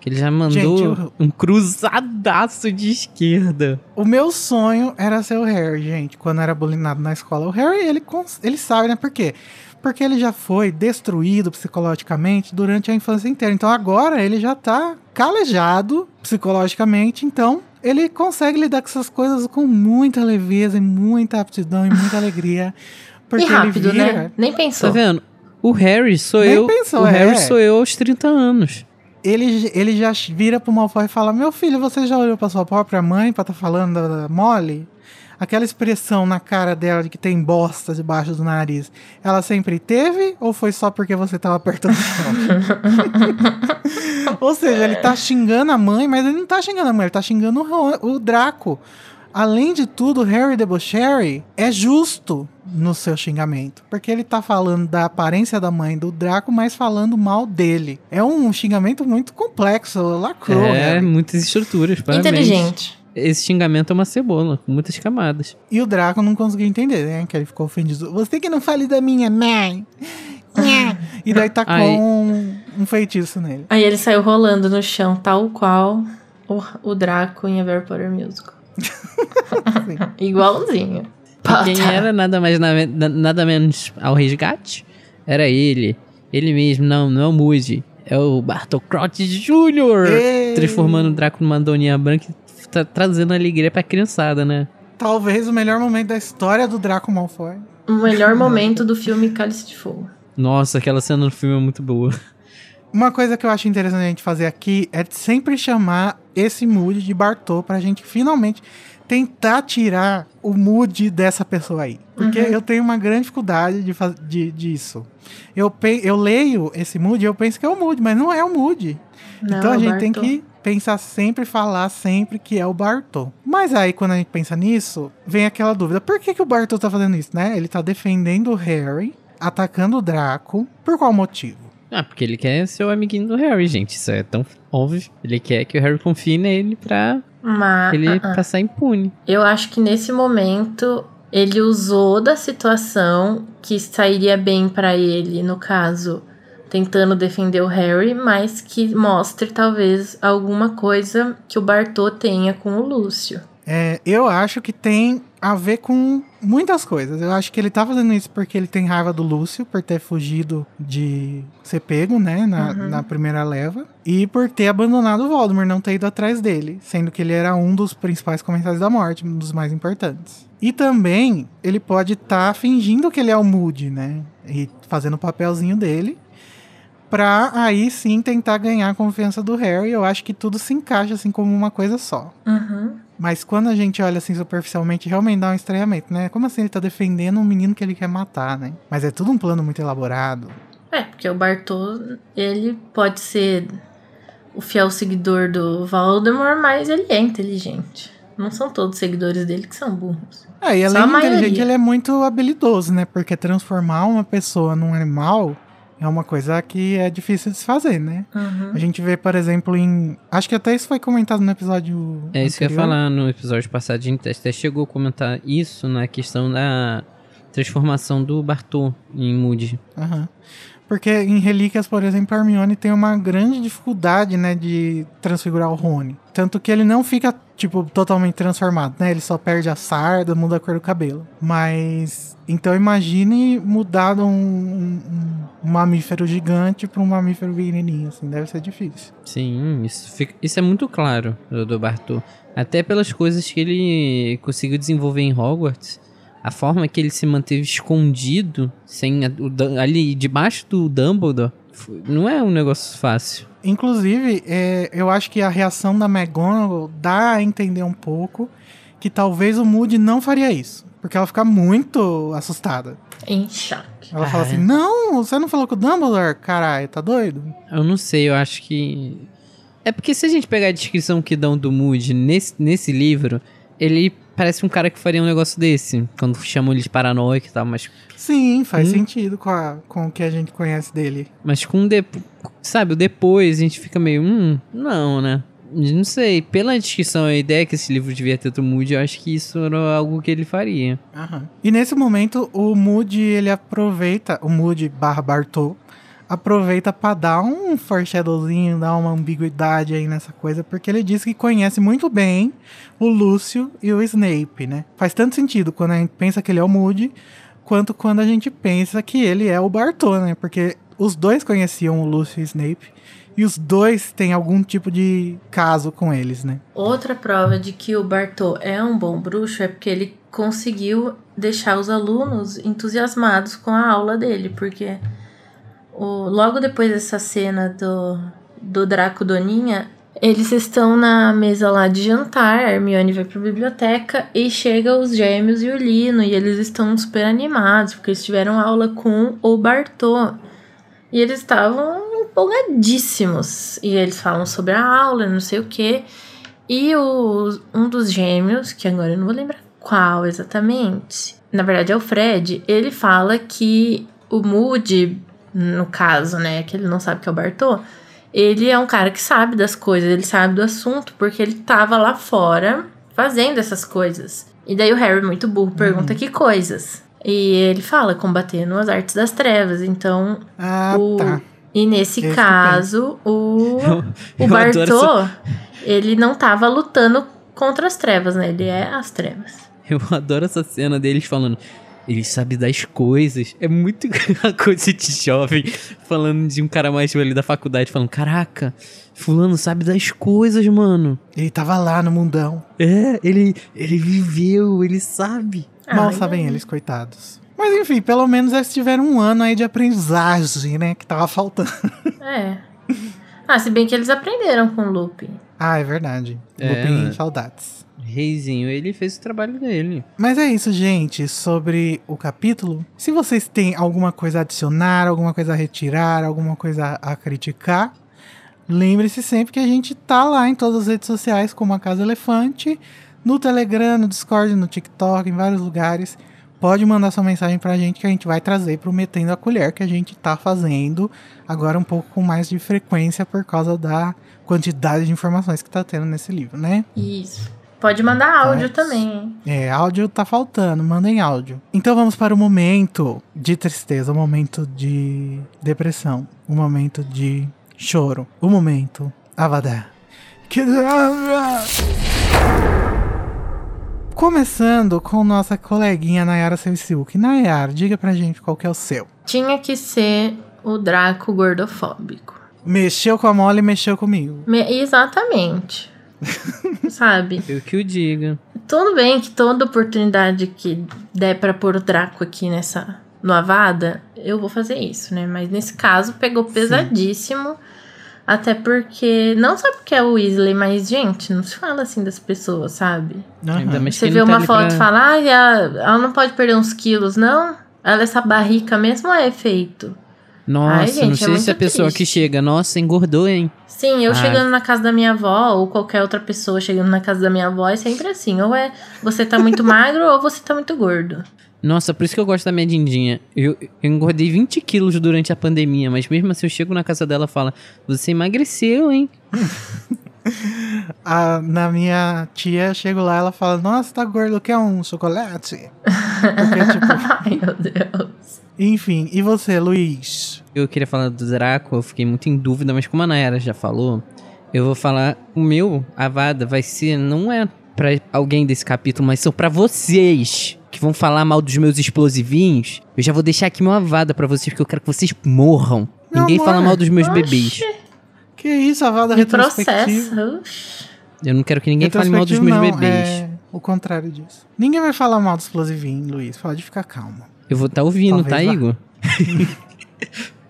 Que ele já mandou Gente, o- um cruzadaço de esquerda. O meu sonho era ser o Harry, gente, quando era bulinado na escola. O Harry, ele, ele sabe, né? Por quê? Porque ele já foi destruído psicologicamente durante a infância inteira. Então agora ele já tá calejado psicologicamente. Então ele consegue lidar com essas coisas com muita leveza e muita aptidão e muita alegria. Porque E rápido, ele vira, né? Nem Tá pensou. vendo? O Harry sou Nem eu. pensou, o Harry é. sou eu aos 30 anos. Ele, ele já vira pro Malfoy e fala: Meu filho, você já olhou pra sua própria mãe pra tá falando da, Molly? Aquela expressão na cara dela de que tem bosta debaixo do nariz, ela sempre teve ou foi só porque você tava apertando o chão? ou seja, ele tá xingando a mãe, mas ele não tá xingando a mãe, ele tá xingando o, o Draco. Além de tudo, o Harry Debocherry é justo no seu xingamento. Porque ele tá falando da aparência da mãe do Draco, mas falando mal dele. É um xingamento muito complexo, lacrou, é, Harry. muitas estruturas. Parabéns. Inteligente. Esse xingamento é uma cebola, com muitas camadas. E o Draco não conseguiu entender, né? Que ele ficou ofendido. Você que não fale da minha mãe. E daí tacou Aí- um, um feitiço nele. Aí ele saiu rolando no chão, tal qual o, o Draco em A Harry Potter Musical. Igualzinho. Quem Potter. era nada mais na- na- nada menos ao resgate era ele. Ele mesmo, não, não é o Moody. É o Bartocrote Jr. Ei. Transformando o Draco numa doninha branca e tra- trazendo alegria pra criançada, né? Talvez o melhor momento da história do Draco Malfoy. O melhor momento do filme Cálice de Fogo. Nossa, aquela cena no filme é muito boa. Uma coisa que eu acho interessante a gente fazer aqui é sempre chamar esse mood de Bartô pra gente finalmente tentar tirar o mood dessa pessoa aí. Porque Uhum. eu tenho uma grande dificuldade de, de disso. Eu, eu leio esse mood e eu penso que é o mood, mas não é o mood. Não, então a gente tem Bartô. que pensar sempre, falar sempre que é o Bartô. Mas aí, quando a gente pensa nisso, vem aquela dúvida: por que, que o Bartô tá fazendo isso, né? Ele tá defendendo o Harry, atacando o Draco. Por qual motivo? Ah, porque ele quer ser o amiguinho do Harry, gente. Isso é tão óbvio. Ele quer que o Harry confie nele pra Mas ele ah, ah. passar impune. eu acho que nesse momento ele usou da situação que sairia bem pra ele, no caso, tentando defender o Harry, mas que mostre talvez alguma coisa que o Bartô tenha com o Lúcio. É, eu acho que tem a ver com muitas coisas. Eu acho que ele tá fazendo isso porque ele tem raiva do Lúcio por ter fugido de ser pego, né, na, Uhum. na primeira leva, e por ter abandonado o Voldemort, não ter ido atrás dele, sendo que ele era um dos principais comensais da morte, um dos mais importantes. E também ele pode estar fingindo que ele é o Moody, né, e fazendo o papelzinho dele. Pra aí sim tentar ganhar a confiança do Harry. Eu acho que tudo se encaixa assim como uma coisa só. Uhum. Mas quando a gente olha assim superficialmente, realmente dá um estranhamento, né? Como assim ele tá defendendo um menino que ele quer matar, né? Mas é tudo um plano muito elaborado. É, porque o Bartô, ele pode ser o fiel seguidor do Voldemort, mas ele é inteligente. Não são todos os seguidores dele que são burros. É, e além a de inteligente, ele é muito habilidoso, né? Porque transformar uma pessoa num animal é uma coisa que é difícil de se fazer, né? Uhum. A gente vê, por exemplo, em. Acho que até isso foi comentado no episódio. É isso que eu ia anterior. falar no episódio passado. A gente até chegou a comentar isso na questão da transformação do Bartô em Moody. Aham. Porque em Relíquias, por exemplo, a Hermione tem uma grande dificuldade, né, de transfigurar o Rony. Tanto que ele não fica, tipo, totalmente transformado, né? Ele só perde a sarda, muda a cor do cabelo. Mas. Então imagine mudar um, um- um mamífero gigante para um mamífero pequenininho, assim. Deve ser difícil. Sim, isso, fica- isso é muito claro do, do Bartô. Até pelas coisas que ele conseguiu desenvolver em Hogwarts. A forma que ele se manteve escondido, sem a- o ali debaixo do Dumbledore, foi- não é um negócio fácil. Inclusive, é, eu acho que a reação da McGonagall dá a entender um pouco que talvez o Moody não faria isso. Porque ela fica muito assustada. Em choque. Ela fala Ah, assim: é. Não, você não falou com o Dumbledore? Caralho, tá doido? Eu não sei, eu acho que. É porque se a gente pegar a descrição que dão do Moody nesse, nesse livro, ele parece um cara que faria um negócio desse. Quando chamam ele de paranoico e tal, mas, Sim, faz Hum. sentido com, a- com o que a gente conhece dele. mas com o depo- Sabe, o depois a gente fica meio. Hum, não, né? Não sei. Pela descrição, a ideia que esse livro devia ter do Moody, eu acho que isso era algo que ele faria. Aham. E nesse momento, o Moody, ele aproveita, o Moody barra Bartô, aproveita pra dar um foreshadowzinho, dar uma ambiguidade aí nessa coisa, porque ele diz que conhece muito bem o Lúcio e o Snape, né? Faz tanto sentido quando a gente pensa que ele é o Moody, quanto quando a gente pensa que ele é o Bartô, né? Porque os dois conheciam o Lúcio e o Snape, e os dois têm algum tipo de caso com eles, né? Outra prova de que o Bartô é um bom bruxo é porque ele conseguiu deixar os alunos entusiasmados com a aula dele, porque o- logo depois dessa cena do, do Draco Doninha, eles estão na mesa lá de jantar, a Hermione vai pra biblioteca e chega os gêmeos e o Lino, e eles estão super animados, porque eles tiveram aula com o Bartô. E eles estavam empolgadíssimos. E eles falam sobre a aula, não sei o quê. E o, um dos gêmeos, que agora eu não vou lembrar qual exatamente, na verdade é o Fred, ele fala que o Moody, no caso, né, que ele não sabe que é o Bartô, ele é um cara que sabe das coisas, ele sabe do assunto, porque ele tava lá fora fazendo essas coisas. E daí o Harry, muito burro, pergunta que coisas. E ele fala, combatendo as artes das trevas. Então, Ah, o, tá. e nesse caso, o, Eu- o eu Bartô, ele não tava lutando contra as trevas, né? Ele é as trevas. Eu adoro essa cena deles falando. Ele sabe das coisas. É muito a coisa de jovem falando de um cara mais velho da faculdade, falando: Caraca, Fulano sabe das coisas, mano. Ele tava lá no mundão. É, ele, ele viveu, ele sabe. Mal Ah, sabem e- eles, coitados. Mas enfim, pelo menos eles tiveram um ano aí de aprendizagem, né? Que tava faltando. É. Ah, se bem que eles aprenderam com o Lupin. Ah, é verdade. É, Lupin, né? saudades. Reizinho, ele fez o trabalho dele. Mas é isso, gente, sobre o capítulo. Se vocês têm alguma coisa a adicionar, alguma coisa a retirar, alguma coisa a criticar, lembre-se sempre que a gente tá lá em todas as redes sociais, como a Casa Elefante, no Telegram, no Discord, no TikTok, em vários lugares. Pode mandar sua mensagem pra gente que a gente vai trazer pro Metendo a Colher, que a gente tá fazendo agora um pouco com mais de frequência por causa da quantidade de informações que tá tendo nesse livro, né? Isso. Pode mandar áudio Mas- também? É, áudio tá faltando, mandem áudio. Então vamos para o momento de tristeza, o momento de depressão, o momento de choro, o momento Avadá. Que- Começando com nossa coleguinha Nayara Sevciuk. Nayara, diga pra gente qual que é o seu. Tinha que ser o Draco gordofóbico. Mexeu com a mole e mexeu comigo. Me- Exatamente. Sabe? Eu que o diga. Tudo bem que toda oportunidade que der pra pôr o Draco aqui nessa novada, eu vou fazer isso, né? Mas nesse caso pegou pesadíssimo. Até porque. Não só porque é o Weasley, mas, gente, não se fala assim das pessoas, sabe? Que Você vê tá uma ali foto e pra- fala, ah, ela, ela não pode perder uns quilos, não? Ela essa barrica mesmo é efeito. Nossa, Ai, gente, não é sei se a pessoa triste. que chega, nossa, engordou, hein? Sim, eu Ah. chegando na casa da minha avó, ou qualquer outra pessoa chegando na casa da minha avó, é sempre assim. Ou é você tá muito magro, ou você tá muito gordo. Nossa, por isso que eu gosto da minha dindinha. Eu, eu engordei 20 quilos durante a pandemia, mas mesmo assim eu chego na casa dela e falo, você emagreceu, hein? A- na minha tia, eu chego lá ela fala: Nossa, tá gordo, quer um chocolate? Porque, tipo, Ai, meu Deus. Enfim, e você, Luiz? Eu queria falar do Draco, eu fiquei muito em dúvida, mas como a Nayara já falou, eu vou falar, o meu, Avada, vai ser, não é pra alguém desse capítulo, mas são pra vocês, que vão falar mal dos meus explosivinhos. Eu já vou deixar aqui meu Avada pra vocês, porque eu quero que vocês morram. Meu Ninguém amor. fala mal dos meus Oxi. bebês. Que isso, a Vada Me retrospectiva? processa. Oxi. Eu não quero que ninguém fale mal dos meus não, bebês. É o contrário disso. Ninguém vai falar mal do explosivinho, Luiz. Pode ficar calmo. Eu vou estar ouvindo, Talvez tá, vá. Igor?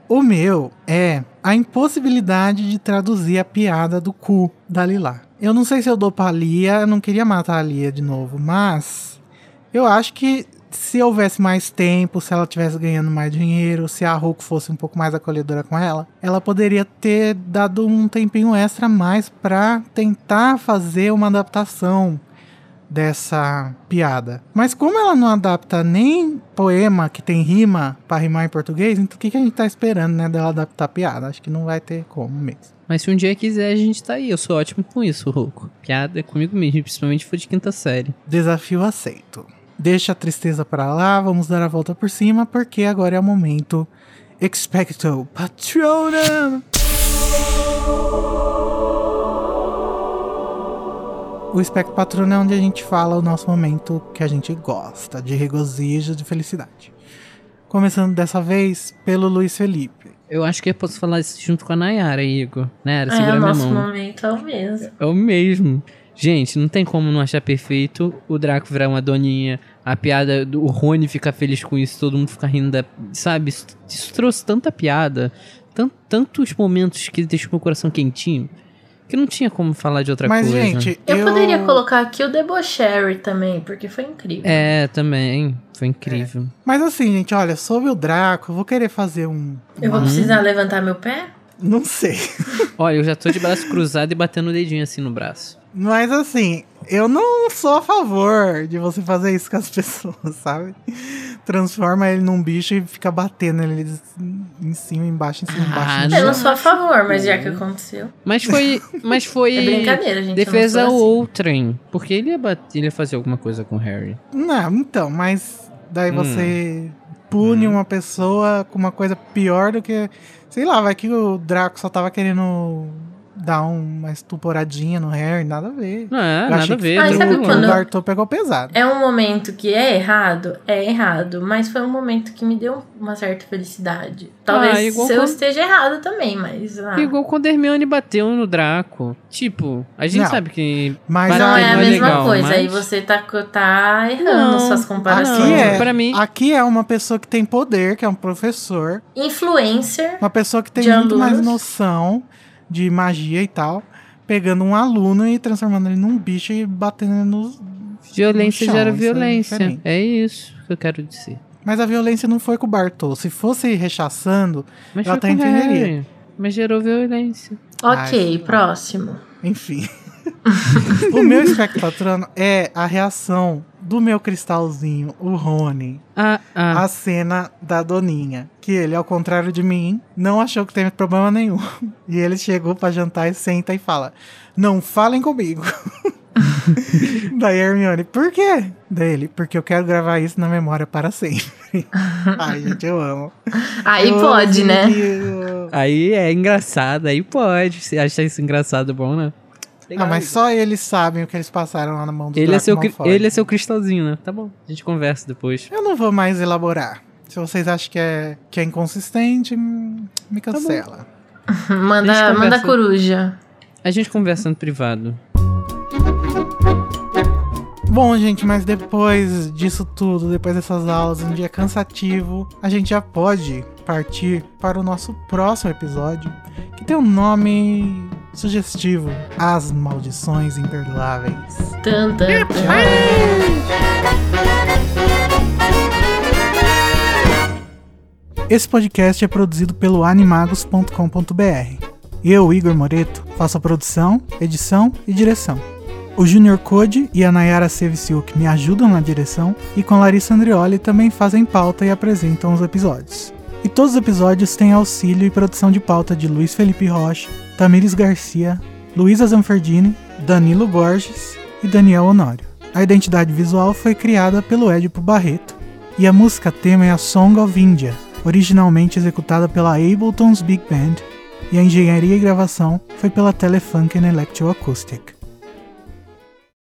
O meu é a impossibilidade de traduzir a piada do cu da Lila. Eu não sei se eu dou pra Lia, eu não queria matar a Lia de novo, mas eu acho que se houvesse mais tempo, se ela tivesse ganhando mais dinheiro, se a Hulk fosse um pouco mais acolhedora com ela, ela poderia ter dado um tempinho extra a mais pra tentar fazer uma adaptação dessa piada. Mas como ela não adapta nem poema que tem rima pra rimar em português, então o que, que a gente tá esperando, né, dela adaptar a piada? Acho que não vai ter como mesmo. Mas se um dia quiser, a gente tá aí. Eu sou ótimo com isso, Rouco. Piada é comigo mesmo, principalmente for de quinta série. Desafio aceito. Deixa a tristeza pra lá, vamos dar a volta por cima, porque agora é o momento Expecto Patronum! O Expecto Patronum é onde a gente fala o nosso momento que a gente gosta, de regozijo, de felicidade. Começando dessa vez pelo Luiz Felipe. Eu acho que eu posso falar isso junto com a Nayara, Igor. Nayara, É, segura o minha nosso mão. momento é o mesmo. É o mesmo. Gente, não tem como não achar perfeito o Draco virar uma doninha, a piada do o Rony ficar feliz com isso, todo mundo ficar rindo da. Sabe? Isso, isso trouxe tanta piada, tan- tantos momentos que deixou meu coração quentinho, que não tinha como falar de outra Mas, coisa. gente, Eu, eu, poderia colocar aqui o Debocherry também, porque foi incrível. É, também. Foi incrível. Mas assim, gente, olha, sobre o Draco, eu vou querer fazer um. Eu vou precisar levantar meu pé? Não sei. Olha, eu já tô de braço cruzado e batendo o dedinho assim no braço. Mas assim, eu não sou a favor de você fazer isso com as pessoas, sabe? Transforma ele num bicho e fica batendo ele em cima, embaixo, em cima, embaixo. Ah, Eu não sou a favor, mas já que aconteceu. Mas foi. Mas foi. É brincadeira, gente. Defesa assim. outrem. Porque ele ia, bater, ele ia fazer alguma coisa com o Harry. Não, então, mas daí Hum. você pune uma pessoa com uma coisa pior do que. Sei lá, vai que o Draco só tava querendo dar uma estuporadinha no Harry, nada a ver. Não é, nada a ver. Ah, tá sabe o quando- bom. Bartô pegou pesado. É um momento que é errado? É errado, mas foi um momento que me deu uma certa felicidade. Talvez Ah, eu quando- esteja errado também, mas. ah, Igual quando Hermione bateu no Draco. Tipo, a gente Não. sabe que. Mas não aí- é a é mesma legal, coisa. mas- Aí você tá, tá errando Não, suas comparações. Aqui é, Pra mim- aqui é uma pessoa que tem poder, que é um professor, Influencer. uma pessoa que tem muito mais noção de magia e tal, pegando um aluno e transformando ele num bicho e batendo nos. Violência No chão, gera é violência. diferente. É isso que eu quero dizer. Mas a violência não foi com o Bartô. Se fosse rechaçando, Mas foi até o entenderia. Harry. Mas gerou violência. Ok, Ai, próximo. enfim. o meu espectatrano é a reação do meu cristalzinho, o Rony, Ah, ah. a cena da Doninha. Que ele, ao contrário de mim, não achou que teve problema nenhum. E ele chegou pra jantar e senta e fala: Não falem comigo. Daí Hermione, por quê? Daí ele, porque eu quero gravar isso na memória para sempre. Ai, gente, eu amo. Aí Eu pode, amo né? Aí é engraçado, aí pode. Você acha isso engraçado bom, né? Ah, mas só eles sabem o que eles passaram lá na mão do Ele é, seu, ele é seu cristalzinho, né? Tá bom, a gente conversa depois. Eu não vou mais elaborar. Se vocês acham que é, que é inconsistente, hum, me cancela. Manda, Deixa eu manda conversar. coruja. A gente conversa no privado. Bom, gente, mas depois disso tudo, depois dessas aulas, um dia cansativo, a gente já pode partir para o nosso próximo episódio, que tem um nome sugestivo: As Maldições Imperdoáveis. Tan, tan, tan. Esse podcast é produzido pelo animagos.com.br. Eu, Igor Moreto, faço a produção, edição e direção. O Junior Code e a Nayara Seviciuk me ajudam na direção e com Larissa Andrioli também fazem pauta e apresentam os episódios. E todos os episódios têm auxílio e produção de pauta de Luiz Felipe Rocha, Tamires Garcia, Luísa Zanferdini, Danilo Borges e Daniel Honório. A identidade visual foi criada pelo Edipo Barreto e a música tema é a Song of India, originalmente executada pela Ableton's Big Band, e a engenharia e gravação foi pela Telefunken Electroacoustic.